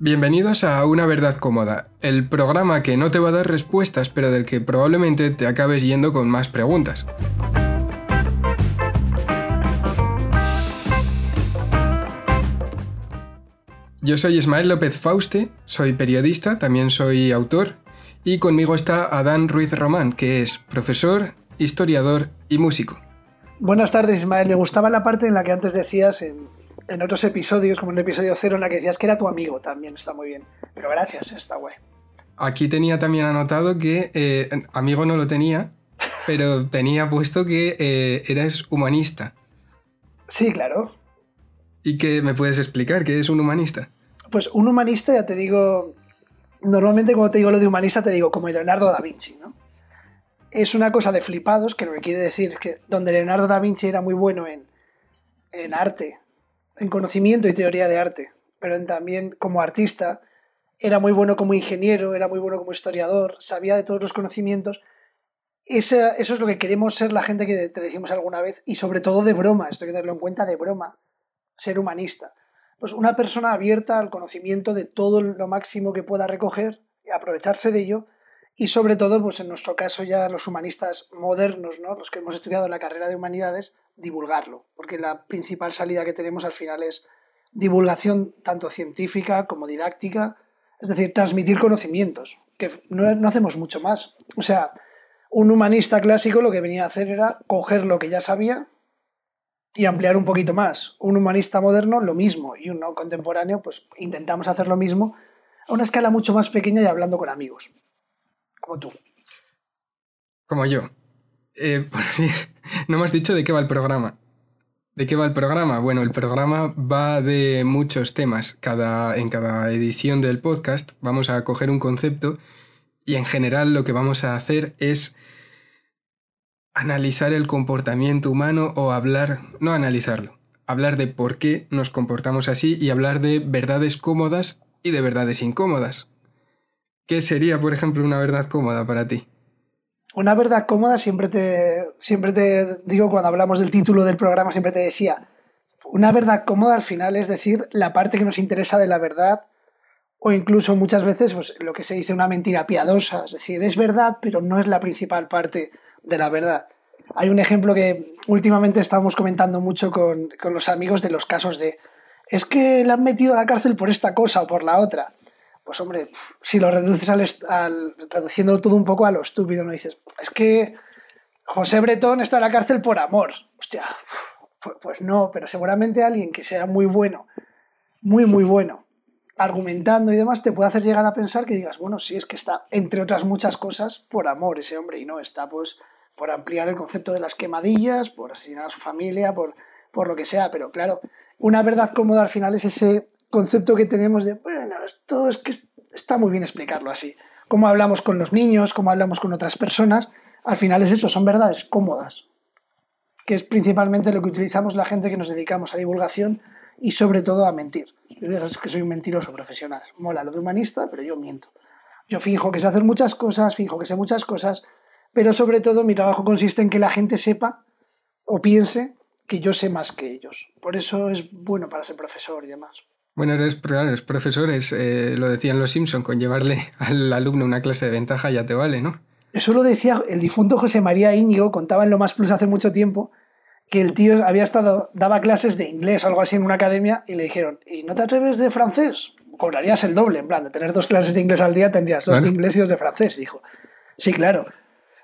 Bienvenidos a Una Verdad Cómoda, el programa que no te va a dar respuestas, pero del que probablemente te acabes yendo con más preguntas. Yo soy Ismael López Fauste, soy periodista, también soy autor, y conmigo está Adán Ruiz Román, que es profesor, historiador y músico. Buenas tardes, Ismael. Me gustaba la parte en la que antes decías en, en otros episodios, como en el episodio cero, en la que decías que era tu amigo también, está muy bien. Pero gracias, está guay. Aquí tenía también anotado que eh, amigo no lo tenía, pero tenía puesto que eh, eres humanista. Sí, claro. ¿Y qué me puedes explicar? ¿Qué es un humanista? Pues un humanista, ya te digo, normalmente cuando te digo lo de humanista te digo como Leonardo da Vinci, ¿no? Es una cosa de flipados, que lo que quiere decir es que donde Leonardo da Vinci era muy bueno en, en arte, en conocimiento y teoría de arte, pero también como artista, era muy bueno como ingeniero, era muy bueno como historiador, sabía de todos los conocimientos. eso es lo que queremos ser la gente que te decimos alguna vez, y sobre todo de broma, esto hay que tenerlo en cuenta de broma, ser humanista. Pues una persona abierta al conocimiento de todo lo máximo que pueda recoger, y aprovecharse de ello, y sobre todo, pues en nuestro caso ya los humanistas modernos, ¿no? los que hemos estudiado la carrera de humanidades, divulgarlo, porque la principal salida que tenemos al final es divulgación tanto científica como didáctica, es decir, transmitir conocimientos, que no, hacemos mucho más. O sea, un humanista clásico lo que venía a hacer era coger lo que ya sabía y ampliar un poquito más. Un humanista moderno lo mismo y uno contemporáneo pues intentamos hacer lo mismo a una escala mucho más pequeña y hablando con amigos, como tú. Como yo. Eh, no me has dicho de qué va el programa. ¿De qué va el programa? Bueno, el programa va de muchos temas. Cada, en cada edición del podcast vamos a coger un concepto y en general lo que vamos a hacer es analizar el comportamiento humano o hablar, no analizarlo, hablar de por qué nos comportamos así y hablar de verdades cómodas y de verdades incómodas. ¿Qué sería, por ejemplo, una verdad cómoda para ti? una verdad cómoda, siempre te, siempre te digo cuando hablamos del título del programa, siempre te decía, una verdad cómoda al final es decir la parte que nos interesa de la verdad o incluso muchas veces pues, lo que se dice una mentira piadosa, es decir, es verdad pero no es la principal parte de la verdad. Hay un ejemplo que últimamente estamos comentando mucho con, con los amigos de los casos de es que le han metido a la cárcel por esta cosa o por la otra pues hombre, si lo reduces al, reduciendo todo un poco a lo estúpido, no dices, es que José Bretón está en la cárcel por amor. Hostia, pues, pues no, pero seguramente alguien que sea muy bueno, muy, muy bueno, argumentando y demás, te puede hacer llegar a pensar que digas, bueno, sí, es que está, entre otras muchas cosas, por amor ese hombre, y no, está pues por ampliar el concepto de las quemadillas, por asesinar a su familia, por, por lo que sea, pero claro, una verdad cómoda al final es ese concepto que tenemos de, bueno, esto es que está muy bien explicarlo así. Cómo hablamos con los niños, cómo hablamos con otras personas, al final es eso, son verdades cómodas, que es principalmente lo que utilizamos la gente que nos dedicamos a divulgación y sobre todo a mentir. Es que soy un mentiroso profesional. Mola lo de humanista, pero yo miento. Yo fijo que sé hacer muchas cosas, fijo que sé muchas cosas, pero sobre todo mi trabajo consiste en que la gente sepa o piense que yo sé más que ellos. Por eso es bueno para ser profesor y demás. Bueno, eres, profesores, eh, lo decían los Simpson, con llevarle al alumno una clase de ventaja ya te vale, ¿no? Eso lo decía el difunto José María Íñigo, contaba en Lo Más Plus hace mucho tiempo, que el tío había estado, daba clases de inglés o algo así en una academia y le dijeron, ¿y no te atreves de francés? Cobrarías el doble, en plan, de tener dos clases de inglés al día tendrías dos de inglés y dos de francés. Dijo, sí, claro.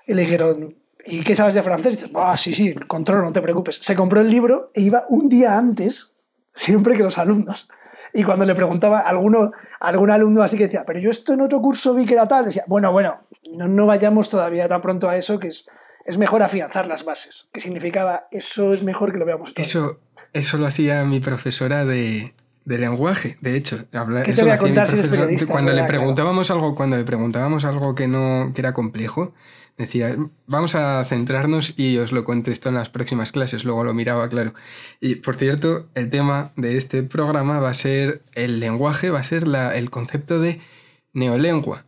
Y le dijeron, ¿y qué sabes de francés? Y dice, ah, sí, sí, controlo, no te preocupes. Se compró el libro e iba un día antes, siempre que los alumnos. Y cuando le preguntaba a alguno, algún alumno así que decía, pero yo esto en otro curso vi que era tal, decía, bueno, bueno, no, vayamos todavía tan pronto a eso, que es, es mejor afianzar las bases. Que significaba, eso es mejor que lo veamos Eso, eso lo hacía mi profesora de, lenguaje, de hecho. cuando le preguntábamos algo, cuando le preguntábamos algo que no, que era complejo, Decía, vamos a centrarnos y os lo contesto en las próximas clases, luego lo miraba, claro. Y por cierto, el tema de este programa va a ser el lenguaje, va a ser la, el concepto de neolengua,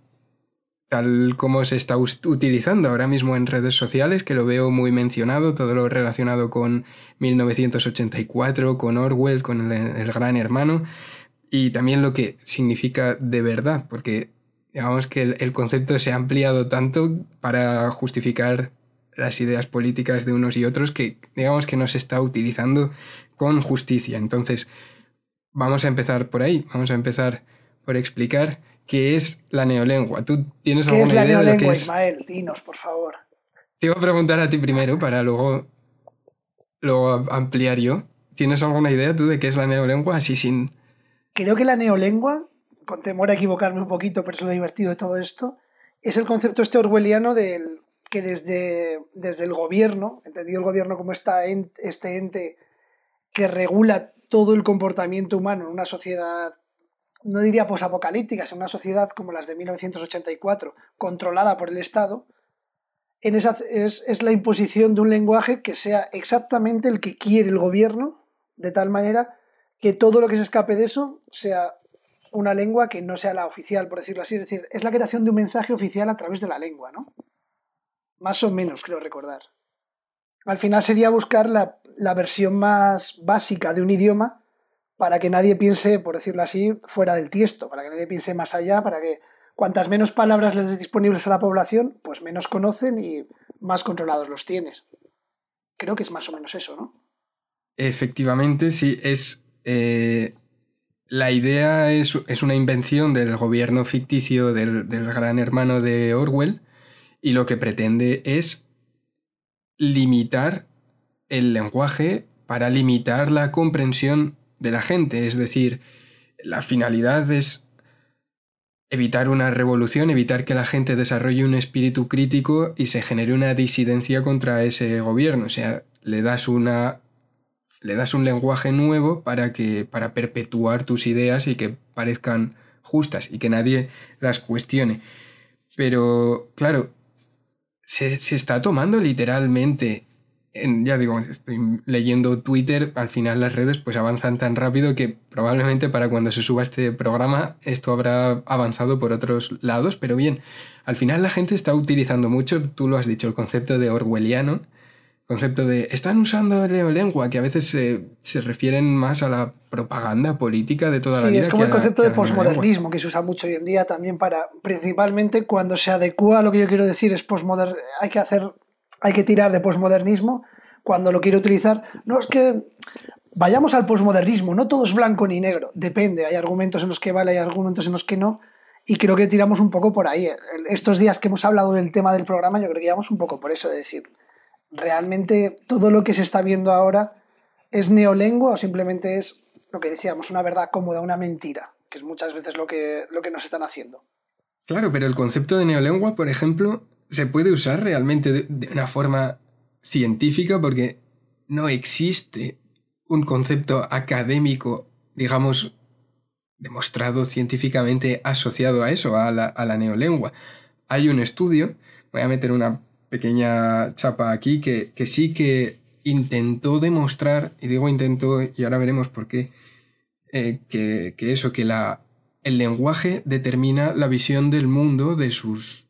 tal como se está utilizando ahora mismo en redes sociales, que lo veo muy mencionado, todo lo relacionado con 1984, con Orwell, con el, el gran hermano. y también lo que significa de verdad, porque digamos que el, concepto se ha ampliado tanto para justificar las ideas políticas de unos y otros que digamos que no se está utilizando con justicia. Entonces, vamos a empezar por ahí, vamos a empezar por explicar qué es la neolengua. ¿Tú tienes alguna idea neolengua, de lo que es? Ismael, dinos, por favor. Te iba a preguntar a ti primero para luego, luego ampliar yo. ¿Tienes alguna idea tú de qué es la neolengua así sin... Creo que la neolengua con temor a equivocarme un poquito, pero es lo divertido de todo esto, es el concepto este orwelliano del que desde, desde el gobierno, entendido el gobierno como esta este ente que regula todo el comportamiento humano en una sociedad, no diría posapocalíptica, sino una sociedad como las de 1984, controlada por el Estado, en esa, es, es la imposición de un lenguaje que sea exactamente el que quiere el gobierno, de tal manera que todo lo que se escape de eso sea una lengua que no sea la oficial, por decirlo así. Es decir, es la creación de un mensaje oficial a través de la lengua, ¿no? Más o menos, creo recordar. Al final sería buscar la, la versión más básica de un idioma para que nadie piense, por decirlo así, fuera del tiesto, para que nadie piense más allá, para que cuantas menos palabras les des disponibles a la población, pues menos conocen y más controlados los tienes. Creo que es más o menos eso, ¿no? Efectivamente, sí, es eh, la idea es, una invención del gobierno ficticio del, gran hermano de Orwell y lo que pretende es limitar el lenguaje para limitar la comprensión de la gente. Es decir, la finalidad es evitar una revolución, evitar que la gente desarrolle un espíritu crítico y se genere una disidencia contra ese gobierno. O sea, le das una le das un lenguaje nuevo para que para perpetuar tus ideas y que parezcan justas y que nadie las cuestione. Pero claro, se, está tomando literalmente ya digo, estoy leyendo Twitter, al final las redes pues avanzan tan rápido que probablemente para cuando se suba este programa esto habrá avanzado por otros lados, pero bien, al final la gente está utilizando mucho, tú lo has dicho, el concepto de orwelliano, concepto de están usando neolengua, que a veces se, refieren más a la propaganda política de toda la vida. Es como el concepto de posmodernismo que se usa mucho hoy en día también para, principalmente cuando se adecua a lo que yo quiero decir es postmoder, hay que hacer, hay que tirar de posmodernismo cuando lo quiero utilizar. No es que vayamos al posmodernismo, no todo es blanco ni negro, depende, hay argumentos en los que vale, hay argumentos en los que no. Y creo que tiramos un poco por ahí. Estos días que hemos hablado del tema del programa, yo creo que íbamos un poco por eso, de decir, realmente todo lo que se está viendo ahora es neolengua o simplemente es lo que decíamos, una verdad cómoda, una mentira, que es muchas veces lo que, lo que nos están haciendo. Claro, pero el concepto de neolengua, por ejemplo, se puede usar realmente de, una forma científica porque no existe un concepto académico, digamos, demostrado científicamente asociado a eso, a la, a la neolengua. Hay un estudio, voy a meter una pequeña chapa aquí que, sí que intentó demostrar, y digo intentó, y ahora veremos por qué, eh, que, eso, que la, el lenguaje determina la visión del mundo de sus,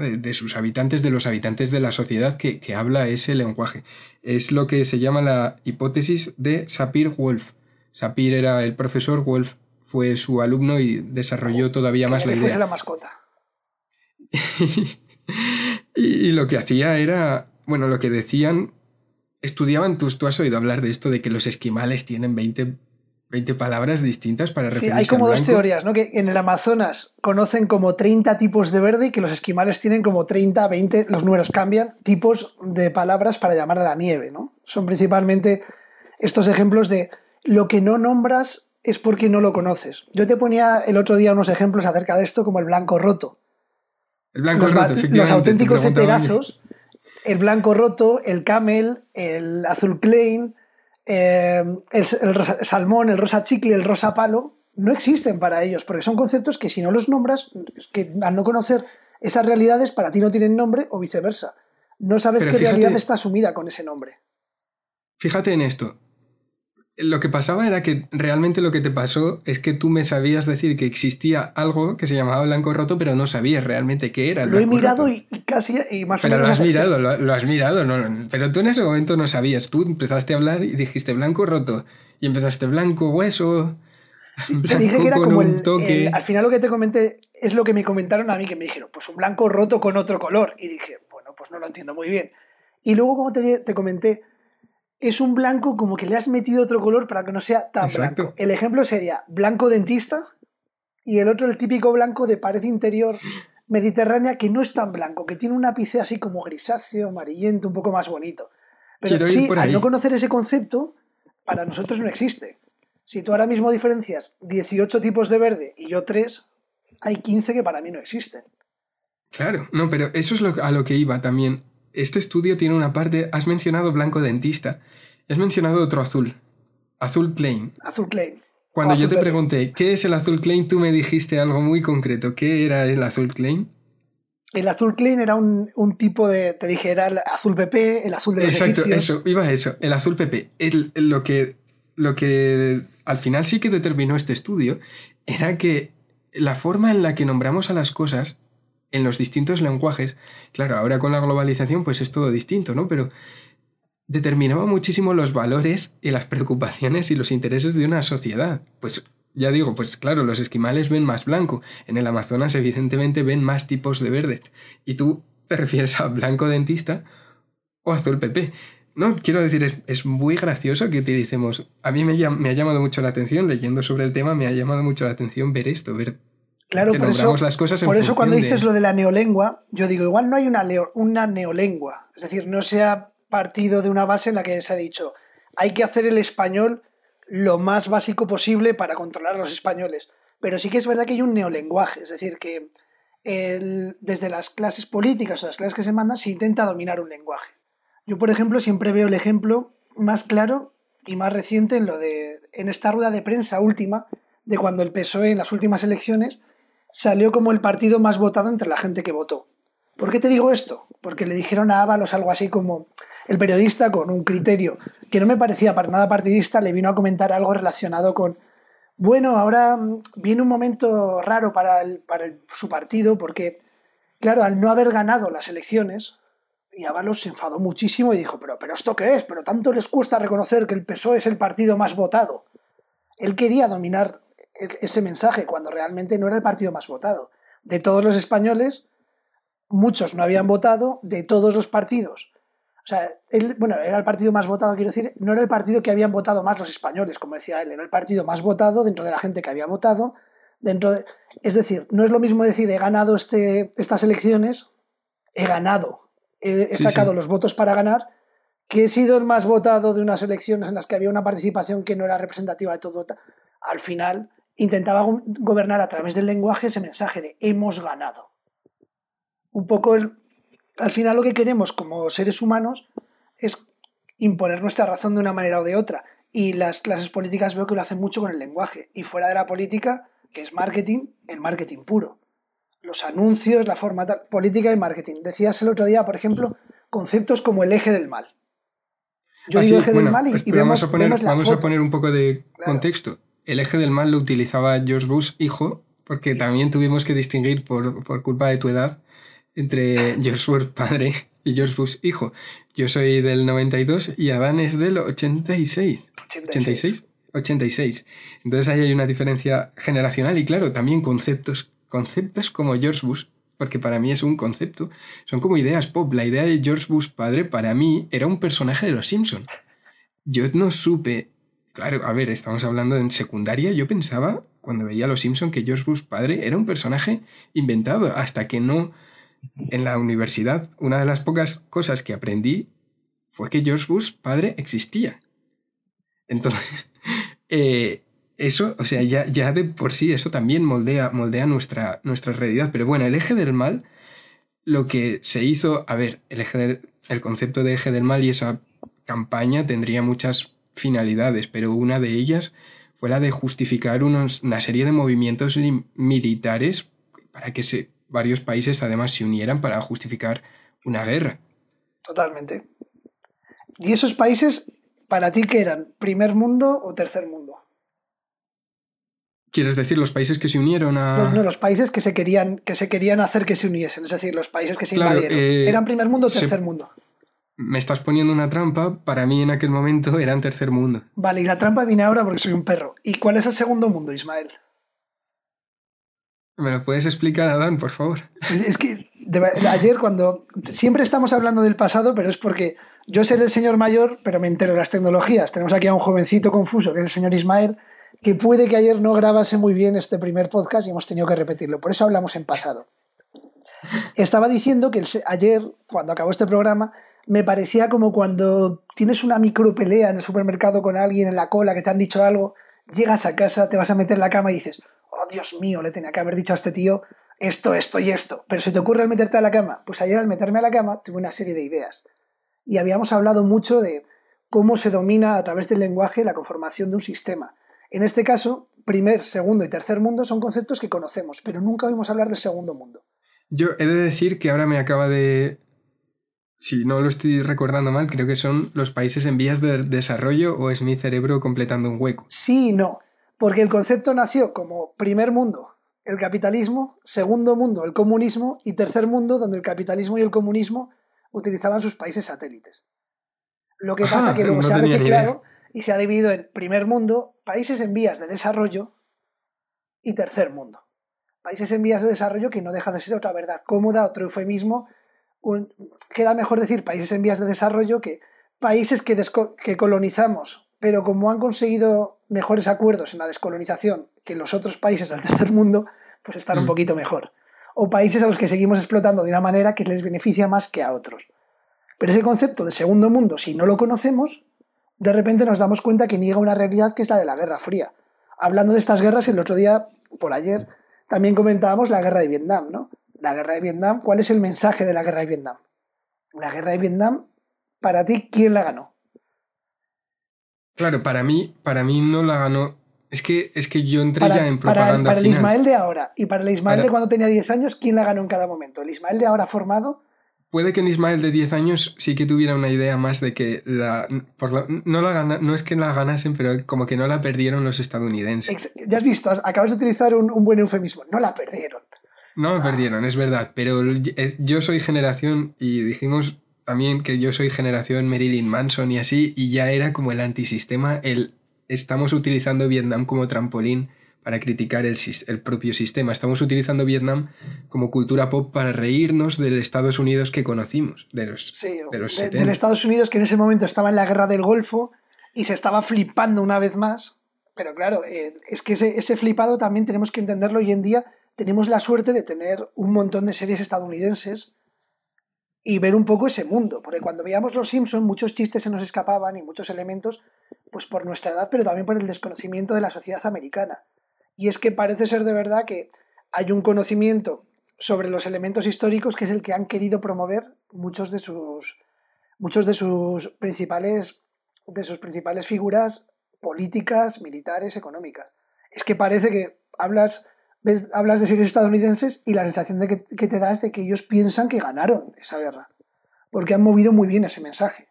de, sus habitantes, de los habitantes de la sociedad que, que, habla ese lenguaje. Es lo que se llama la hipótesis de Sapir-Whorf. Sapir era el profesor, Wolf fue su alumno y desarrolló todavía más la idea. la mascota. Y, lo que hacía era, bueno, lo que decían, estudiaban, tú, tú has oído hablar de esto, de que los esquimales tienen 20, 20 palabras distintas para referirse sí, hay como dos teorías, ¿no? Que en el Amazonas conocen como 30 tipos de verde y que los esquimales tienen como 30, 20, los números cambian, tipos de palabras para llamar a la nieve, ¿no? Son principalmente estos ejemplos de lo que no nombras es porque no lo conoces. Yo te ponía el otro día unos ejemplos acerca de esto como el blanco roto. El blanco los, roto, efectivamente. Los auténticos heterazos, el blanco roto, el camel, el azul plain, eh, el, salmón, el rosa chicle, el rosa palo, no existen para ellos, porque son conceptos que si no los nombras, que al no conocer esas realidades, para ti no tienen nombre o viceversa. No sabes qué realidad está asumida con ese nombre. Fíjate en esto lo que pasaba era que realmente lo que te pasó es que tú me sabías decir que existía algo que se llamaba blanco roto, pero no sabías realmente qué era. El lo he mirado y casi y más pero o menos. Lo has mirado, lo, has mirado, no, pero tú en ese momento no sabías. Tú empezaste a hablar y dijiste blanco roto y empezaste blanco hueso. Te dije que era como el, toque... al final lo que te comenté es lo que me comentaron a mí, que me dijeron, pues un blanco roto con otro color. Y dije, bueno, pues no lo entiendo muy bien. Y luego, como te, te comenté, es un blanco como que le has metido otro color para que no sea tan blanco. El ejemplo sería blanco dentista y el otro el típico blanco de pared interior mediterránea que no es tan blanco, que tiene un ápice así como grisáceo, amarillento, un poco más bonito. Pero sí, al no conocer ese concepto, para nosotros no existe. Si tú ahora mismo diferencias 18 tipos de verde y yo 3, hay 15 que para mí no existen. Claro, no, pero eso es lo, a lo que iba también. Este estudio tiene una parte, has mencionado blanco dentista, has mencionado otro azul, azul plain. Azul plain. Cuando yo te pregunté, ¿qué es el azul Klein? Tú me dijiste algo muy concreto. ¿Qué era el azul Klein? El azul Klein era un, tipo de, te dije, era el azul PP, el azul de Exacto, eso, iba a eso, el azul PP. lo, que, lo que al final sí que determinó este estudio era que la forma en la que nombramos a las cosas en los distintos lenguajes, claro, ahora con la globalización pues es todo distinto, ¿no? Pero determinaba muchísimo los valores y las preocupaciones y los intereses de una sociedad. Pues ya digo, pues claro, los esquimales ven más blanco, en el Amazonas evidentemente ven más tipos de verde, y tú te refieres a blanco dentista o azul PP. No, quiero decir, es, muy gracioso que utilicemos. A mí me, me, ha llamado mucho la atención, leyendo sobre el tema, me ha llamado mucho la atención ver esto, ver claro, que nombramos las cosas en Por eso, cuando dices lo de la neolengua, yo digo, igual no hay una, una neolengua. Es decir, no sea partido de una base en la que se ha dicho, hay que hacer el español lo más básico posible para controlar a los españoles. Pero sí que es verdad que hay un neolenguaje, es decir, que desde las clases políticas o las clases que se mandan se intenta dominar un lenguaje. Yo, por ejemplo, siempre veo el ejemplo más claro y más reciente en lo de en esta rueda de prensa última de cuando el PSOE en las últimas elecciones salió como el partido más votado entre la gente que votó. ¿Por qué te digo esto? Porque le dijeron a Ábalos algo así como el periodista con un criterio que no me parecía para nada partidista le vino a comentar algo relacionado con bueno, ahora mm, viene un momento raro para, su partido porque, claro, al no haber ganado las elecciones, y Ábalos se enfadó muchísimo y dijo, pero, pero ¿esto qué es? Pero tanto les cuesta reconocer que el PSOE es el partido más votado. Él quería dominar ese mensaje cuando realmente no era el partido más votado. De todos los españoles, muchos no habían votado de todos los partidos. O sea, él, bueno, era el partido más votado, quiero decir, no era el partido que habían votado más los españoles, como decía él, era el partido más votado dentro de la gente que había votado, dentro de, es decir, no es lo mismo decir he ganado este, estas elecciones, he ganado, he, sacado los votos para ganar, que he sido el más votado de unas elecciones en las que había una participación que no era representativa de todo. Al final intentaba gobernar a través del lenguaje ese mensaje de hemos ganado un poco el, al final lo que queremos como seres humanos es imponer nuestra razón de una manera o de otra. Y las clases políticas veo que lo hacen mucho con el lenguaje. Y fuera de la política, que es marketing, el marketing puro. Los anuncios, la forma política y marketing. Decías el otro día, por ejemplo, conceptos como el eje del mal. Yo digo eje del mal y, pues vamos, a poner, vamos a poner un poco de contexto. El eje del mal lo utilizaba George Bush, hijo, porque también tuvimos que distinguir por, por culpa de tu edad entre George Bush padre y George Bush hijo. Yo soy del 92 y Adán es del 86. 86. 86. Entonces ahí hay una diferencia generacional y claro, también conceptos, conceptos como George Bush, porque para mí es un concepto, son como ideas pop. La idea de George Bush padre para mí era un personaje de los Simpson. Yo no supe, claro, a ver, estamos hablando en secundaria, yo pensaba cuando veía a los Simpson que George Bush padre era un personaje inventado, hasta que no en la universidad, una de las pocas cosas que aprendí fue que George Bush padre existía. Entonces, eh, eso, o sea, ya, ya, de por sí eso también moldea, moldea nuestra, nuestra realidad. Pero bueno, el eje del mal, lo que se hizo, a ver, el, eje el concepto de eje del mal y esa campaña tendría muchas finalidades, pero una de ellas fue la de justificar unos, una serie de movimientos militares para que se varios países además se unieran para justificar una guerra. Totalmente. ¿Y esos países para ti qué eran? ¿Primer mundo o tercer mundo? ¿Quieres decir los países que se unieron a.? No, los países que se querían, que se querían hacer que se uniesen, es decir, los países que se invadieron. Eh, ¿Eran primer mundo o tercer mundo? Me estás poniendo una trampa, para mí en aquel momento era un tercer mundo. Vale, y la trampa viene ahora porque soy un perro. ¿Y cuál es el segundo mundo, Ismael? ¿Me lo puedes explicar, Adán, por favor? Es que ayer cuando... Siempre estamos hablando del pasado, pero es porque yo soy el señor mayor, pero me entero de las tecnologías. Tenemos aquí a un jovencito confuso, que es el señor Ismael, que puede que ayer no grabase muy bien este primer podcast y hemos tenido que repetirlo. Por eso hablamos en pasado. Estaba diciendo que ayer, cuando acabó este programa, me parecía como cuando tienes una micro pelea en el supermercado con alguien en la cola que te han dicho algo, llegas a casa, te vas a meter en la cama y dices, oh Dios mío, le tenía que haber dicho a este tío esto, esto y esto. Pero si te ocurre al meterte a la cama, pues ayer al meterme a la cama tuve una serie de ideas. Y habíamos hablado mucho de cómo se domina a través del lenguaje la conformación de un sistema. En este caso, primer, segundo y tercer mundo son conceptos que conocemos, pero nunca oímos hablar del segundo mundo. Yo he de decir que ahora me acaba de si no lo estoy recordando mal, creo que son los países en vías de desarrollo o es mi cerebro completando un hueco. Sí no, porque el concepto nació como primer mundo, el capitalismo, segundo mundo, el comunismo y tercer mundo, donde el capitalismo y el comunismo utilizaban sus países satélites. Lo que pasa es que luego se ha reciclado y se ha dividido en primer mundo, países en vías de desarrollo y tercer mundo. Países en vías de desarrollo que no deja de ser otra verdad cómoda, otro eufemismo queda mejor decir países en vías de desarrollo que países que, que colonizamos, pero como han conseguido mejores acuerdos en la descolonización que los otros países del tercer mundo, pues están un mm. poquito mejor. O países a los que seguimos explotando de una manera que les beneficia más que a otros. Pero ese concepto de segundo mundo, si no lo conocemos, de repente nos damos cuenta que niega una realidad que es la de la Guerra Fría. Hablando de estas guerras, el otro día, por ayer, también comentábamos la guerra de Vietnam, ¿no? La guerra de Vietnam, ¿cuál es el mensaje de la guerra de Vietnam? La guerra de Vietnam, para ti, ¿quién la ganó? Claro, para mí, para mí no la ganó. Es que, es que yo entré ya en propaganda. Para, para el Ismael de ahora y para el Ismael de cuando tenía 10 años, ¿quién la ganó en cada momento? ¿El Ismael de ahora formado? Puede que en Ismael de 10 años sí que tuviera una idea más de que la, no, la no es que la ganasen, pero como que no la perdieron los estadounidenses. Ya has visto, acabas de utilizar un, un buen eufemismo. No la perdieron. No me perdieron, es verdad, pero yo soy generación, y dijimos también que yo soy generación Marilyn Manson y así, y ya era como el antisistema, el estamos utilizando Vietnam como trampolín para criticar el, el, propio sistema. Estamos utilizando Vietnam como cultura pop para reírnos del Estados Unidos que conocimos, de los, de los Del Estados Unidos que en ese momento estaba en la guerra del Golfo y se estaba flipando una vez más. Pero claro, eh, es que ese, ese flipado también tenemos que entenderlo hoy en día tenemos la suerte de tener un montón de series estadounidenses y ver un poco ese mundo, porque cuando veíamos Los Simpson muchos chistes se nos escapaban y muchos elementos, pues por nuestra edad, pero también por el desconocimiento de la sociedad americana. Y es que parece ser de verdad que hay un conocimiento sobre los elementos históricos que es el que han querido promover muchos de sus muchos de sus principales de sus principales figuras políticas, militares, económicas. Es que parece que hablas hablas de series estadounidenses y la sensación de que, te da es de que ellos piensan que ganaron esa guerra, porque han movido muy bien ese mensaje.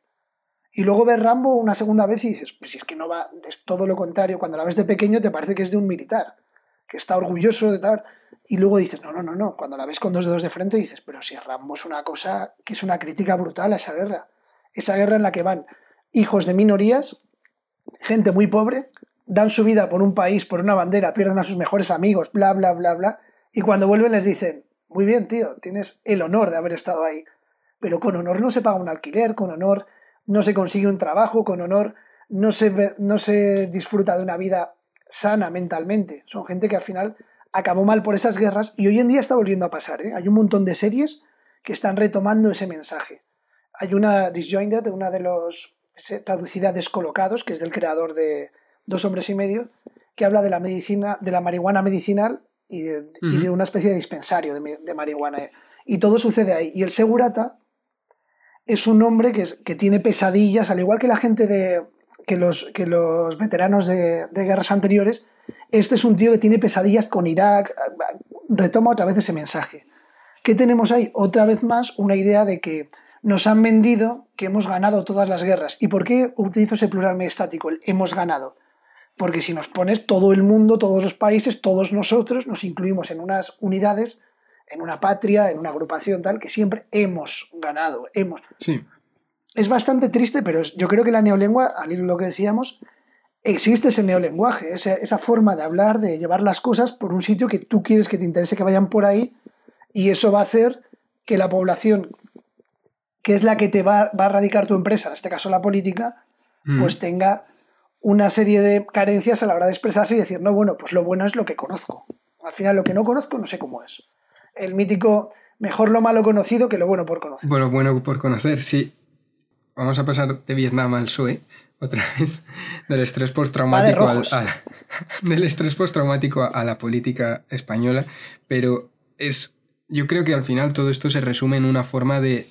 Y luego ves Rambo una segunda vez y dices, pues si es que no va, es todo lo contrario, cuando la ves de pequeño te parece que es de un militar, que está orgulloso de tal, y luego dices, no, no, no, no, cuando la ves con dos dedos de frente dices, pero si Rambo es una cosa que es una crítica brutal a esa guerra, esa guerra en la que van hijos de minorías, gente muy pobre, dan su vida por un país, por una bandera, pierden a sus mejores amigos, bla, bla, bla, bla, y cuando vuelven les dicen, muy bien, tío, tienes el honor de haber estado ahí, pero con honor no se paga un alquiler, con honor no se consigue un trabajo, con honor no se, no se disfruta de una vida sana mentalmente. Son gente que al final acabó mal por esas guerras y hoy en día está volviendo a pasar. ¿eh? Hay un montón de series que están retomando ese mensaje. Hay una Disjointed, una de los traducida Descolocados, que es del creador de, Dos hombres y medio, que habla de la medicina, de la marihuana medicinal y de, una especie de dispensario de, marihuana. Y todo sucede ahí. Y el segurata es un hombre que, que tiene pesadillas, al igual que la gente de, que los, que los veteranos de, de, guerras anteriores, este es un tío que tiene pesadillas con Irak, retoma otra vez ese mensaje. ¿Qué tenemos ahí? Otra vez más una idea de que nos han vendido que hemos ganado todas las guerras. ¿Y por qué utilizo ese plural estático? El hemos ganado. Porque si nos pones todo el mundo, todos los países, todos nosotros nos incluimos en unas unidades, en una patria, en una agrupación tal, que siempre hemos ganado. Hemos. Sí. es bastante triste, pero yo creo que la neolengua, al ir lo que decíamos, existe ese neolenguaje, esa, esa forma de hablar, de llevar las cosas por un sitio que tú quieres que te interese que vayan por ahí, y eso va a hacer que la población, que es la que te va, va a radicar tu empresa, en este caso la política, mm. pues tenga una serie de carencias a la hora de expresarse y decir, no, bueno, pues lo bueno es lo que conozco. Al final lo que no conozco no sé cómo es. El mítico, mejor lo malo conocido que lo bueno por conocer. Bueno, bueno por conocer, sí. Vamos a pasar de Vietnam al PSOE, otra vez, del estrés postraumático al, del estrés postraumático a la política española, pero es yo creo que al final todo esto se resume en una forma de,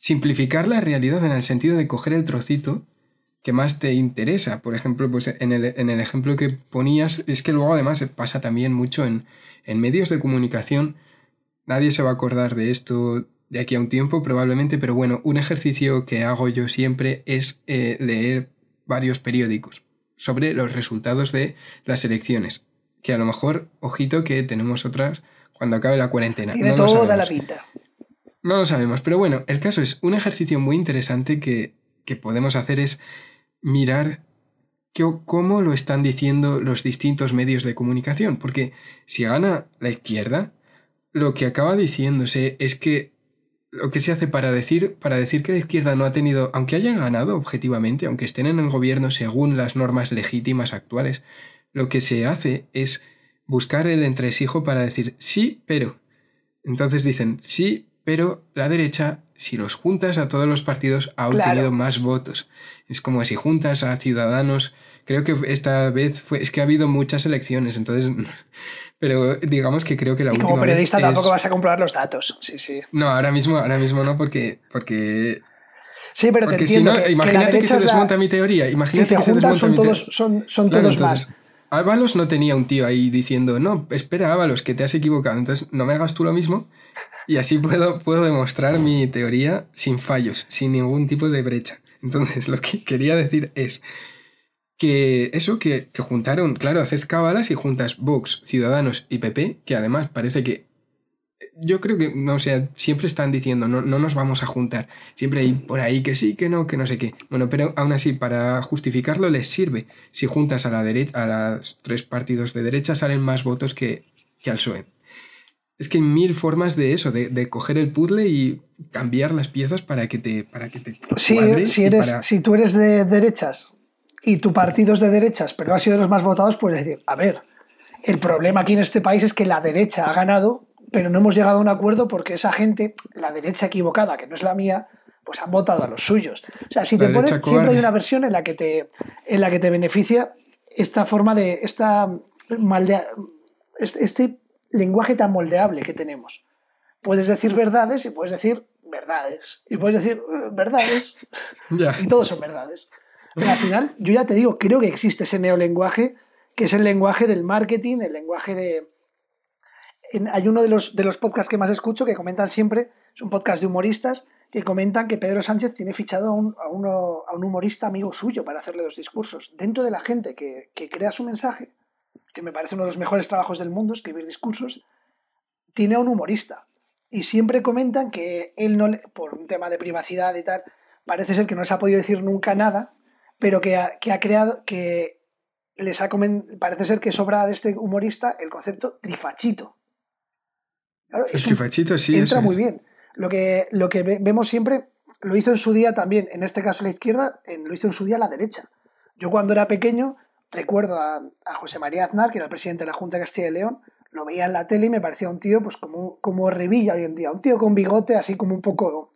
simplificar la realidad en el sentido de coger el trocito que más te interesa. Por ejemplo, pues en el, ejemplo que ponías, es que luego además pasa también mucho en, en medios de comunicación. Nadie se va a acordar de esto de aquí a un tiempo probablemente, pero bueno, un ejercicio que hago yo siempre es eh, leer varios periódicos sobre los resultados de las elecciones. Que a lo mejor, ojito, que tenemos otras cuando acabe la cuarentena. no todo la pinta. No lo sabemos, pero bueno, el caso es un ejercicio muy interesante que, que podemos hacer es mirar cómo lo están diciendo los distintos medios de comunicación, porque si gana la izquierda, lo que acaba diciéndose es que lo que se hace para decir, para decir que la izquierda no ha tenido, aunque hayan ganado objetivamente, aunque estén en el gobierno según las normas legítimas actuales, lo que se hace es buscar el entresijo para decir sí, pero. Entonces dicen sí, pero la derecha, si los juntas a todos los partidos, ha obtenido más votos. Es como si juntas a ciudadanos. Creo que esta vez fue. Es que ha habido muchas elecciones, entonces. Pero digamos que creo que la última. Como periodista tampoco vas a comprobar los datos. Sí, sí. No, ahora mismo, ahora mismo no, porque. porque Sí, pero porque si no, imagínate que, se desmonta mi teoría. Imagínate que se desmonta son todos, Son, son todos más. Ábalos no tenía un tío ahí diciendo, no, espera Ábalos, que te has equivocado, entonces no me hagas tú lo mismo. Y así puedo, puedo demostrar mi teoría sin fallos, sin ningún tipo de brecha. Entonces, lo que quería decir es que eso, que, que juntaron, claro, haces cábalas y juntas Vox, Ciudadanos y PP, que además parece que yo creo que, no sé, siempre están diciendo, no, no nos vamos a juntar. Siempre hay por ahí que sí, que no, que no sé qué. Bueno, pero aún así, para justificarlo les sirve. Si juntas a la derecha, a los tres partidos de derecha, salen más votos que, que al PSOE. Es que hay mil formas de eso, de, coger el puzzle y cambiar las piezas para que te, para que te si, eres, si tú eres de derechas y tu partido es de derechas, pero ha sido de los más votados, puedes decir, a ver, el problema aquí en este país es que la derecha ha ganado pero no hemos llegado a un acuerdo porque esa gente, la derecha equivocada, que no es la mía, pues han votado a los suyos. O sea, si te pones, siempre hay una versión en la que te, en la que te beneficia esta forma de, esta maldea, este, lenguaje tan moldeable que tenemos. Puedes decir verdades y puedes decir verdades. Y puedes decir eh, verdades y todos son verdades. Pero al final, yo ya te digo, creo que existe ese neolenguaje, que es el lenguaje del marketing, el lenguaje de, hay uno de los, de los podcasts que más escucho que comentan siempre, es un podcast de humoristas, que comentan que Pedro Sánchez tiene fichado a un, a uno, a un humorista amigo suyo para hacerle los discursos. Dentro de la gente que, que crea su mensaje, que me parece uno de los mejores trabajos del mundo, escribir discursos, tiene a un humorista. Y siempre comentan que él no, por un tema de privacidad y tal, parece ser que no les ha podido decir nunca nada, pero que ha, que ha creado, que les ha parece ser que sobra de este humorista el concepto trifachito. Claro, sí. Entra muy bien. Lo que, lo que vemos siempre, lo hizo en su día también, en este caso la izquierda, lo hizo en su día la derecha. Yo cuando era pequeño recuerdo a, José María Aznar, que era el presidente de la Junta de Castilla y León, lo veía en la tele y me parecía un tío pues como, como Revilla hoy en día, un tío con bigote así como un poco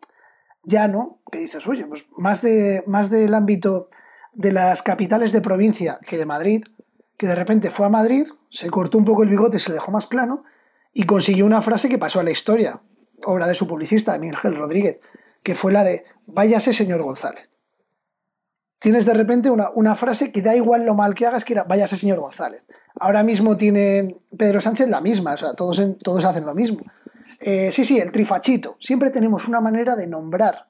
llano, que dices, oye, pues más, de, más del ámbito de las capitales de provincia que de Madrid, que de repente fue a Madrid, se cortó un poco el bigote se le dejó más plano, y consiguió una frase que pasó a la historia, obra de su publicista, Miguel Rodríguez, que fue la de váyase señor González. Tienes de repente una, frase que da igual lo mal que hagas, que era váyase señor González. Ahora mismo tiene Pedro Sánchez la misma, o sea, todos, todos hacen lo mismo. Eh, sí, sí, el trifachito. Siempre tenemos una manera de nombrar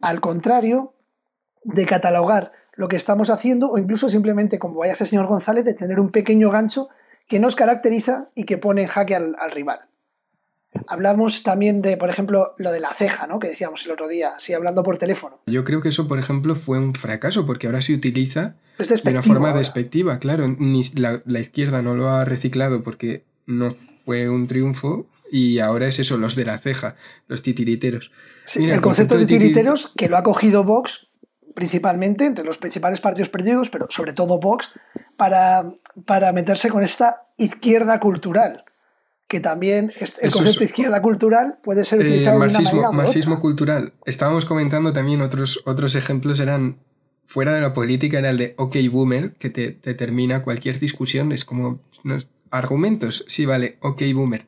al contrario, de catalogar lo que estamos haciendo o incluso simplemente, como váyase señor González, de tener un pequeño gancho que nos caracteriza y que pone en jaque al, rival. Hablamos también de, por ejemplo, lo de la ceja, ¿no? Que decíamos el otro día, sí, hablando por teléfono. Yo creo que eso, por ejemplo, fue un fracaso, porque ahora se utiliza de una forma despectiva, claro. Ni la, la, izquierda no lo ha reciclado porque no fue un triunfo y ahora es eso, los de la ceja, los titiriteros. el, concepto, de titiriteros que lo ha cogido Vox principalmente, entre los principales partidos perdidos, pero sobre todo Vox, para, para meterse con esta izquierda cultural que también el concepto de izquierda cultural puede ser utilizado marxismo, de una manera marxismo cultural. Estábamos comentando también otros, otros ejemplos, eran fuera de la política, era el de OK Boomer, que te, termina cualquier discusión, es como argumentos, sí, vale, OK Boomer.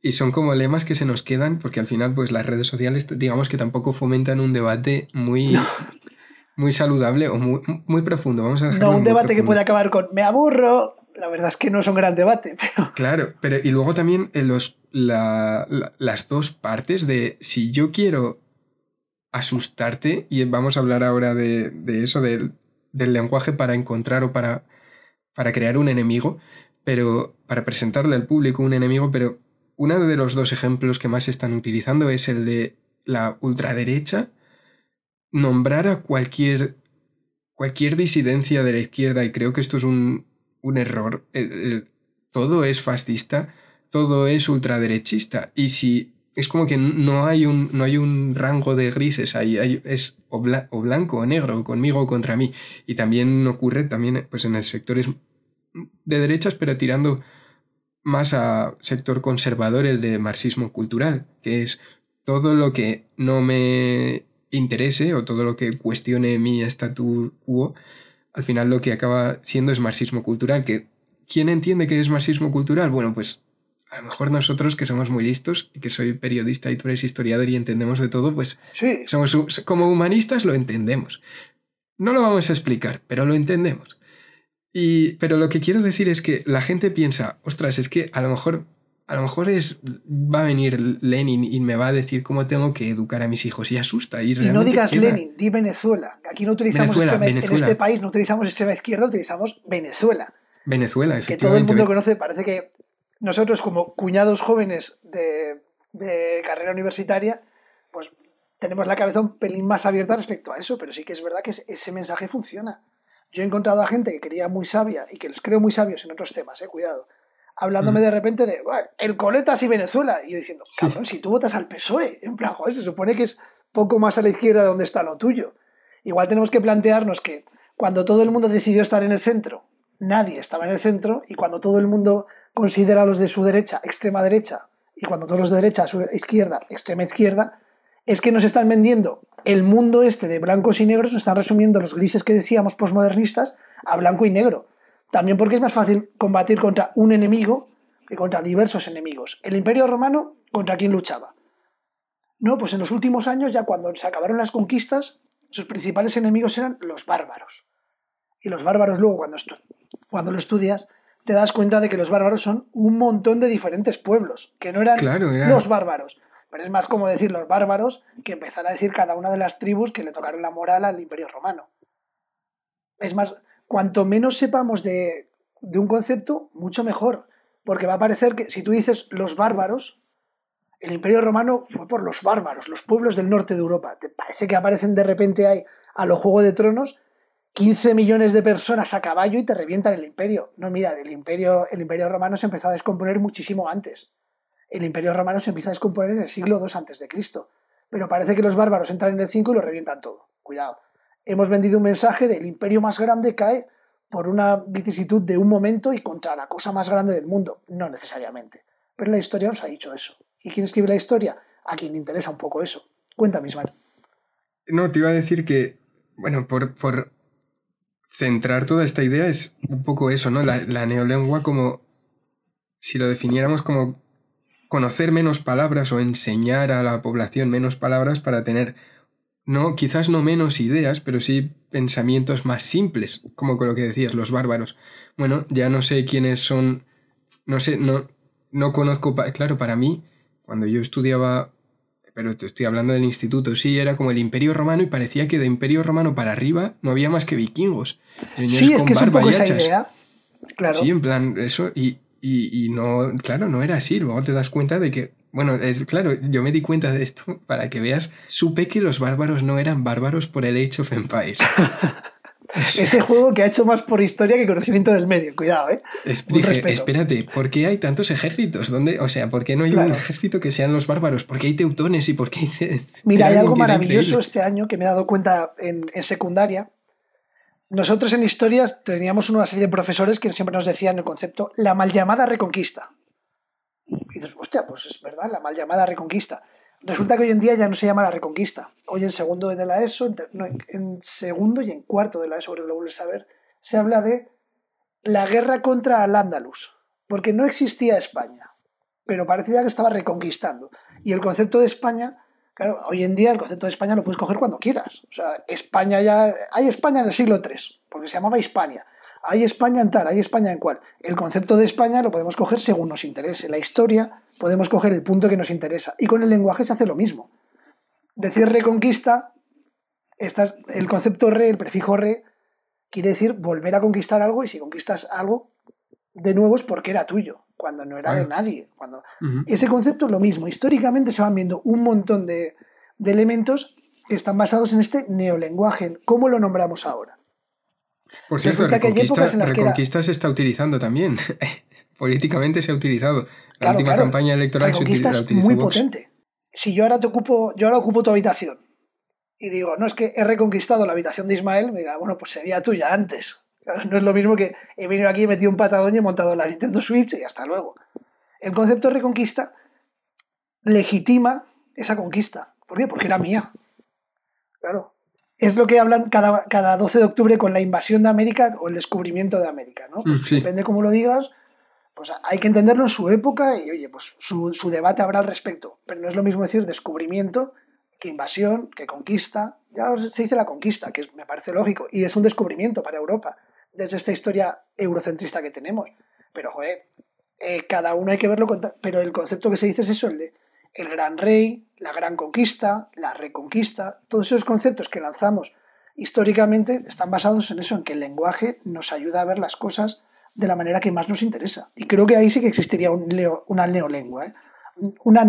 Y son como lemas que se nos quedan, porque al final, pues las redes sociales, digamos que tampoco fomentan un debate muy, muy saludable o muy, muy profundo. Vamos a No, un debate que puede acabar con me aburro, la verdad es que no es un gran debate. Pero... Claro, pero y luego también en los, las dos partes de si yo quiero asustarte, y vamos a hablar ahora de, eso, del, lenguaje para encontrar o para, para crear un enemigo, pero para presentarle al público un enemigo, pero uno de los dos ejemplos que más se están utilizando es el de la ultraderecha, nombrar a cualquier, cualquier disidencia de la izquierda, y creo que esto es un, un error. todo es fascista, todo es ultraderechista. Y si es como que no hay un, no hay un rango de grises ahí, hay, es o, blanco o negro, conmigo o contra mí. Y también ocurre también pues, en el sectores de derechas, pero tirando más a sector conservador, el de marxismo cultural, que es todo lo que no me interese o todo lo que cuestione mi statu quo, al final lo que acaba siendo es marxismo cultural, que ¿quién entiende que es marxismo cultural? Bueno, pues a lo mejor nosotros que somos muy listos y que soy periodista y tú eres historiador y entendemos de todo, pues somos como humanistas lo entendemos. No lo vamos a explicar, pero lo entendemos. Y, pero lo que quiero decir es que la gente piensa, ostras, es que a lo mejor a lo mejor es, va a venir Lenin y me va a decir cómo tengo que educar a mis hijos y asusta. Y, no digas Lenin, di Venezuela. Aquí no utilizamos extrema, en este país no utilizamos extrema izquierda, utilizamos Venezuela. Venezuela, efectivamente. Que todo el mundo conoce, parece que nosotros como cuñados jóvenes de, de carrera universitaria, pues tenemos la cabeza un pelín más abierta respecto a eso, pero sí que es verdad que ese mensaje funciona. Yo he encontrado a gente que quería muy sabia y que los creo muy sabios en otros temas, eh, cuidado hablándome mm. de repente de el Coletas y Venezuela. Y yo diciendo, cabrón, si tú votas al PSOE, en plan, joder, se supone que es poco más a la izquierda de donde está lo tuyo. Igual tenemos que plantearnos que cuando todo el mundo decidió estar en el centro, nadie estaba en el centro, y cuando todo el mundo considera a los de su derecha extrema derecha, y cuando todos los de derecha, su izquierda, extrema izquierda, es que nos están vendiendo el mundo este de blancos y negros, nos están resumiendo los grises que decíamos posmodernistas a blanco y negro. También porque es más fácil combatir contra un enemigo que contra diversos enemigos. El Imperio Romano, ¿contra quién luchaba? No, pues en los últimos años, ya cuando se acabaron las conquistas, sus principales enemigos eran los bárbaros. Y los bárbaros luego, cuando, cuando lo estudias, te das cuenta de que los bárbaros son un montón de diferentes pueblos, que no eran los bárbaros. Pero es más como decir los bárbaros que empezar a decir cada una de las tribus que le tocaron la moral al Imperio Romano. Es más, cuanto menos sepamos de, un concepto, mucho mejor. Porque va a parecer que si tú dices los bárbaros, el Imperio Romano fue por los bárbaros, los pueblos del norte de Europa. ¿Te parece que aparecen de repente ahí a los Juego de Tronos 15 millones de personas a caballo y te revientan el imperio? No, mira, el imperio, el imperio romano se empezó a descomponer muchísimo antes. El imperio romano se empieza a descomponer en el siglo II antes de Cristo. Pero parece que los bárbaros entran en el 5 y lo revientan todo. Cuidado hemos vendido un mensaje del imperio más grande cae por una vicisitud de un momento y contra la cosa más grande del mundo. No necesariamente. Pero la historia nos ha dicho eso. ¿Y quién escribe la historia? A quien le interesa un poco eso. Cuéntame, Ismael. No, te iba a decir que, bueno, por, por centrar toda esta idea es un poco eso, ¿no? La, la neolengua como, si lo definiéramos como conocer menos palabras o enseñar a la población menos palabras para tener no, quizás no menos ideas, pero sí pensamientos más simples, como con lo que decías, los bárbaros. Bueno, ya no sé quiénes son, no sé, no, no conozco, claro, para mí, cuando yo estudiaba, pero te estoy hablando del instituto, sí, era como el imperio romano y parecía que de imperio romano para arriba no había más que vikingos. sí, con barba y hachas. Claro. Sí, en plan, eso, y, y, y no, claro, no era así. Luego te das cuenta de que Bueno, es, claro, yo me di cuenta de esto para que veas. Supe que los bárbaros no eran bárbaros por el Age of Empires. Ese juego que ha hecho más por historia que conocimiento del medio. Cuidado, ¿eh? dije, espérate, ¿por qué hay tantos ejércitos? ¿Dónde? O sea, ¿por qué no hay un ejército que sean los bárbaros? ¿Por qué hay teutones y por qué hay... Mira, hay algo maravilloso este año que me he dado cuenta en, en secundaria. Nosotros en historias teníamos una serie de profesores que siempre nos decían el concepto la mal llamada reconquista. Y dices, hostia, pues es verdad, la mal llamada reconquista. Resulta que hoy en día ya no se llama la Reconquista. Hoy en segundo de la ESO, en, segundo y en cuarto de la ESO, lo vuelves se habla de la guerra contra el Andalus, porque no existía España, pero parecía que estaba reconquistando. Y el concepto de España, claro, hoy en día el concepto de España lo puedes coger cuando quieras. O sea, España ya. Hay España en el siglo III, porque se llamaba Hispania. Hay España en tal, hay España en cual. El concepto de España lo podemos coger según nos interese. La historia podemos coger el punto que nos interesa. Y con el lenguaje se hace lo mismo. Decir reconquista, el concepto re, el prefijo re, quiere decir volver a conquistar algo y si conquistas algo, de nuevo es porque era tuyo, cuando no era de nadie. Cuando... Ese concepto es lo mismo. Históricamente se van viendo un montón de, elementos que están basados en este neolenguaje. ¿Cómo lo nombramos ahora? Por cierto, Reconquista, se está utilizando también. Políticamente se ha utilizado. La última campaña electoral se utiliza, muy potente. Si yo ahora te ocupo, yo ahora ocupo tu habitación y digo, no es que he reconquistado la habitación de Ismael, me bueno, pues sería tuya antes. No es lo mismo que he venido aquí, he metido un patadón y he montado la Nintendo Switch y hasta luego. El concepto de reconquista legitima esa conquista. ¿Por qué? Porque era mía. Claro. Es lo que hablan cada, cada 12 de octubre con la invasión de América o el descubrimiento de América, ¿no? Mm, depende cómo lo digas, pues hay que entenderlo en su época y, oye, pues su, debate habrá al respecto. Pero no es lo mismo decir descubrimiento que invasión, que conquista. Ya se dice la conquista, que me parece lógico, y es un descubrimiento para Europa, desde esta historia eurocentrista que tenemos. Pero, joder, eh, cada uno hay que verlo, pero el concepto que se dice es eso, el de el gran rey, la gran conquista, la reconquista, todos esos conceptos que lanzamos históricamente están basados en eso, en que el lenguaje nos ayuda a ver las cosas de la manera que más nos interesa. Y creo que ahí sí que existiría un una neolengua, ¿eh? una,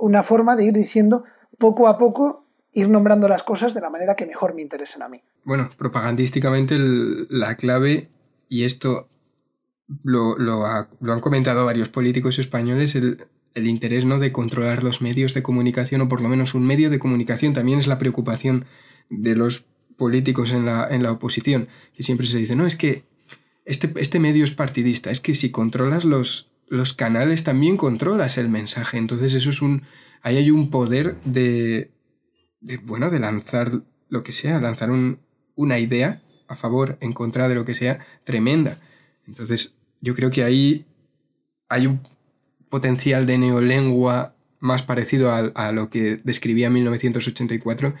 una forma de ir diciendo poco a poco, ir nombrando las cosas de la manera que mejor me interesen a mí. Bueno, propagandísticamente la clave, y esto lo, lo, han comentado varios políticos españoles, el, el interés ¿no? de controlar los medios de comunicación, o por lo menos un medio de comunicación, también es la preocupación de los políticos en la, en la oposición, que siempre se dice, no, es que este, este, medio es partidista, es que si controlas los, los canales también controlas el mensaje. Entonces eso es un... Ahí hay un poder de, de bueno, de lanzar lo que sea, lanzar un, una idea a favor, en contra de lo que sea, tremenda. Entonces yo creo que ahí hay un potencial de neolengua más parecido a, a lo que describía 1984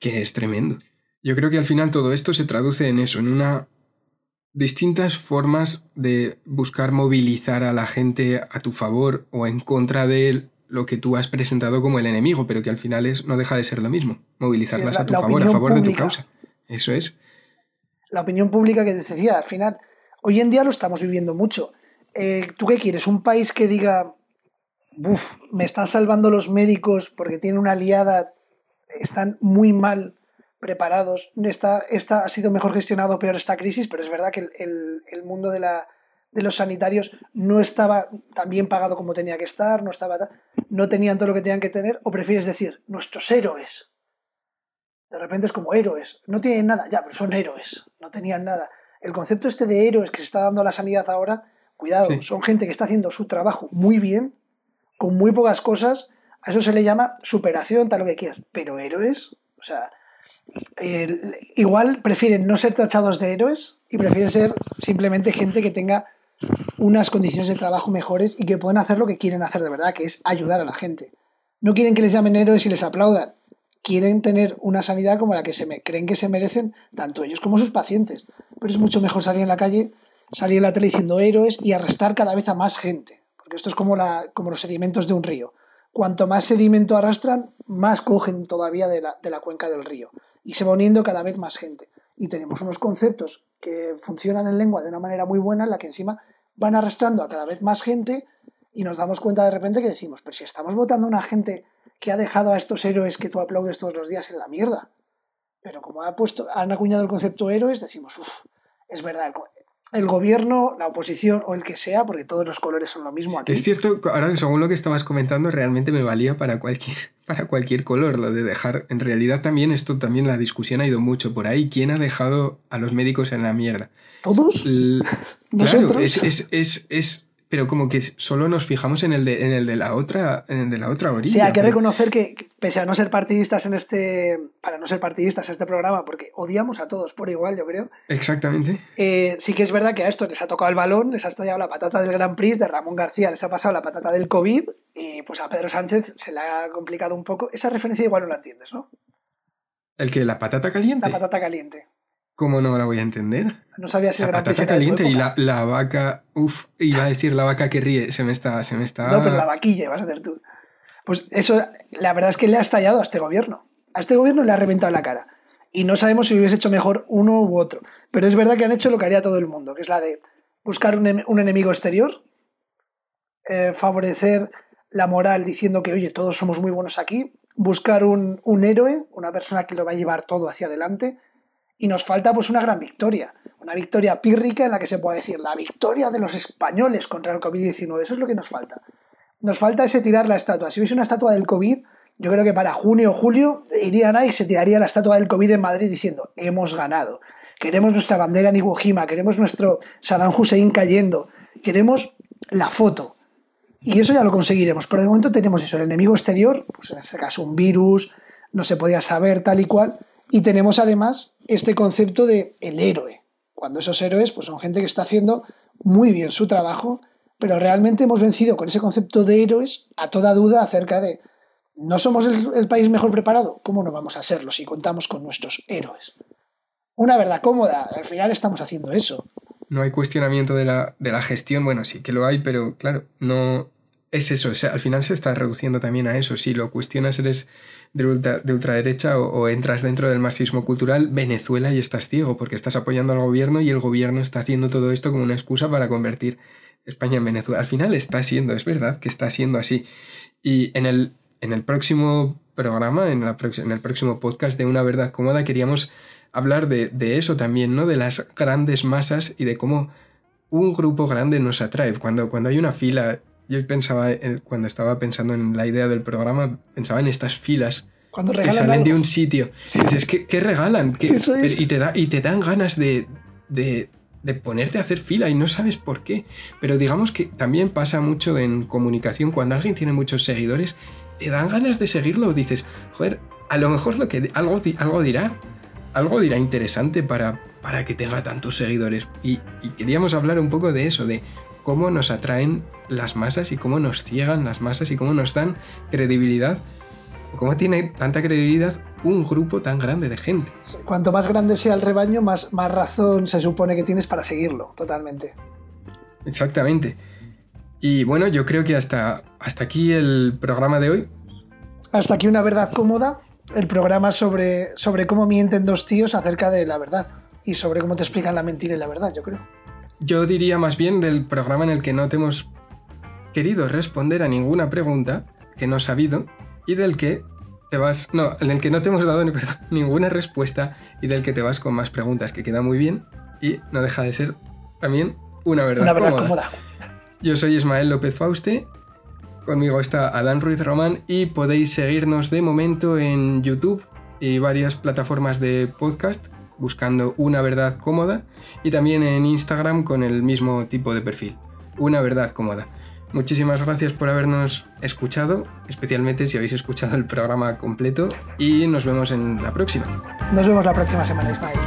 que es tremendo. Yo creo que al final todo esto se traduce en eso, en una distintas formas de buscar movilizar a la gente a tu favor o en contra de lo que tú has presentado como el enemigo, pero que al final es, no deja de ser lo mismo, movilizarlas a tu favor, a favor de tu causa. Eso es. La opinión pública que te decía, al final, hoy en día lo estamos viviendo mucho. Eh, ¿Tú qué quieres? ¿Un país que diga, Buf, me están salvando los médicos porque tienen una aliada, están muy mal preparados. Esta, esta ha sido mejor gestionado peor esta crisis, pero es verdad que el, el, mundo de, la, de los sanitarios no estaba tan bien pagado como tenía que estar, no, estaba, no tenían todo lo que tenían que tener, o prefieres decir, nuestros héroes. De repente es como héroes, no tienen nada, ya, pero son héroes, no tenían nada. El concepto este de héroes que se está dando a la sanidad ahora, cuidado, son gente que está haciendo su trabajo muy bien, con muy pocas cosas, a eso se le llama superación, tal lo que quieras, pero héroes, o sea, igual prefieren no ser tachados de héroes y prefieren ser simplemente gente que tenga unas condiciones de trabajo mejores y que puedan hacer lo que quieren hacer de verdad, que es ayudar a la gente. No quieren que les llamen héroes y les aplaudan. Quieren tener una sanidad como la que se me, creen que se merecen tanto ellos como sus pacientes. Pero es mucho mejor salir en la calle, salir la tele diciendo héroes y arrastrar cada vez a más gente. Porque esto es como, la, como los sedimentos de un río. Cuanto más sedimento arrastran, más cogen todavía de la, de la cuenca del río y se va uniendo cada vez más gente. Y tenemos unos conceptos que funcionan en lengua de una manera muy buena en la que encima van arrastrando a cada vez más gente y nos damos cuenta de repente que decimos, pero si estamos votando a una gente que ha dejado a estos héroes que tú aplaudes todos los días en la mierda. Pero como ha puesto, han acuñado el concepto héroes, decimos, uff, es verdad, el gobierno, la oposición o el que sea, porque todos los colores son lo mismo aquí. Es cierto, ahora según lo que estabas comentando, realmente me valía para cualquier, para cualquier color, lo de dejar. En realidad también esto, también la discusión ha ido mucho por ahí. ¿Quién ha dejado a los médicos en la mierda? ¿Todos? claro, es, es, es, es pero como que solo nos fijamos en el de, en el de la otra en el de la otra orilla. Sí, hay que reconocer que pese a no ser partidistas en este para no ser partidistas en este programa porque odiamos a todos por igual, yo creo. Exactamente. Eh, sí que es verdad que a esto les ha tocado el balón, les ha estallado la patata del Gran Prix de Ramón García, les ha pasado la patata del COVID y pues a Pedro Sánchez se le ha complicado un poco. Esa referencia igual no la entiendes, ¿no? ¿El que la patata caliente? La patata caliente. ¿Cómo no la voy a entender? No sabía si la patata caliente y la, la, vaca. Uf, iba a decir la vaca que ríe, se me está. Se me está... No, pero la vaquilla vas a hacer tú. Pues eso, la verdad es que le ha estallado a este gobierno. A este gobierno le ha reventado la cara. Y no sabemos si hubiese hecho mejor uno u otro. Pero es verdad que han hecho lo que haría todo el mundo, que es la de buscar un, enemigo exterior, eh, favorecer la moral diciendo que, oye, todos somos muy buenos aquí, buscar un, un héroe, una persona que lo va a llevar todo hacia adelante y nos falta pues una gran victoria, una victoria pírrica en la que se puede decir la victoria de los españoles contra el COVID-19, eso es lo que nos falta. Nos falta ese tirar la estatua. Si hubiese una estatua del COVID, yo creo que para junio o julio irían ahí y se tiraría la estatua del COVID en Madrid diciendo, hemos ganado. Queremos nuestra bandera en Iwo Jima, queremos nuestro Saddam Hussein cayendo, queremos la foto. Y eso ya lo conseguiremos. Pero de momento tenemos eso, el enemigo exterior, pues en este caso un virus, no se podía saber tal y cual, y tenemos además este concepto de el héroe, cuando esos héroes pues, son gente que está haciendo muy bien su trabajo, pero realmente hemos vencido con ese concepto de héroes a toda duda acerca de ¿no somos el, país mejor preparado? ¿Cómo no vamos a serlo si contamos con nuestros héroes? Una verdad cómoda, al final estamos haciendo eso. No hay cuestionamiento de la, de la gestión, bueno, sí que lo hay, pero claro, no, es eso, al final se está reduciendo también a eso. Si lo cuestionas, eres de, ultraderecha o, entras dentro del marxismo cultural, Venezuela y estás ciego porque estás apoyando al gobierno y el gobierno está haciendo todo esto como una excusa para convertir España en Venezuela. Al final está siendo, es verdad que está siendo así. Y en el, en el próximo programa, en, en el próximo podcast de Una Verdad Cómoda, queríamos hablar de, de eso también, ¿no? De las grandes masas y de cómo un grupo grande nos atrae. Cuando, cuando hay una fila yo pensaba, cuando estaba pensando en la idea del programa, pensaba en estas filas que salen de un sitio. dices, ¿qué, regalan? y, te da, y te dan ganas de, de, ponerte a hacer fila y no sabes por qué. Pero digamos que también pasa mucho en comunicación. Cuando alguien tiene muchos seguidores, te dan ganas de seguirlo. Dices, joder, a lo mejor lo que, algo, algo dirá. Algo dirá interesante para, para que tenga tantos seguidores. y queríamos hablar un poco de eso, de cómo nos atraen las masas y cómo nos ciegan las masas y cómo nos dan credibilidad. ¿Cómo tiene tanta credibilidad un grupo tan grande de gente? Cuanto más grande sea el rebaño, más, más razón se supone que tienes para seguirlo, totalmente. Exactamente. Y bueno, yo creo que hasta, hasta aquí el programa de hoy. Hasta aquí una verdad cómoda, el programa sobre, sobre cómo mienten dos tíos acerca de la verdad y sobre cómo te explican la mentira y la verdad, yo creo. Yo diría más bien del programa en el que no te hemos querido responder a ninguna pregunta que no has sabido y del que te vas. No, en el que no te hemos dado ninguna respuesta y del que te vas con más preguntas, que queda muy bien y no deja de ser también una verdad, una verdad cómoda. Yo soy Ismael López Fauste. Conmigo está Adán Ruiz Román y podéis seguirnos de momento en YouTube y varias plataformas de podcast buscando una verdad cómoda y también en Instagram con el mismo tipo de perfil, una verdad cómoda. Muchísimas gracias por habernos escuchado, especialmente si habéis escuchado el programa completo y nos vemos en la próxima. Nos vemos la próxima semana, Ismael.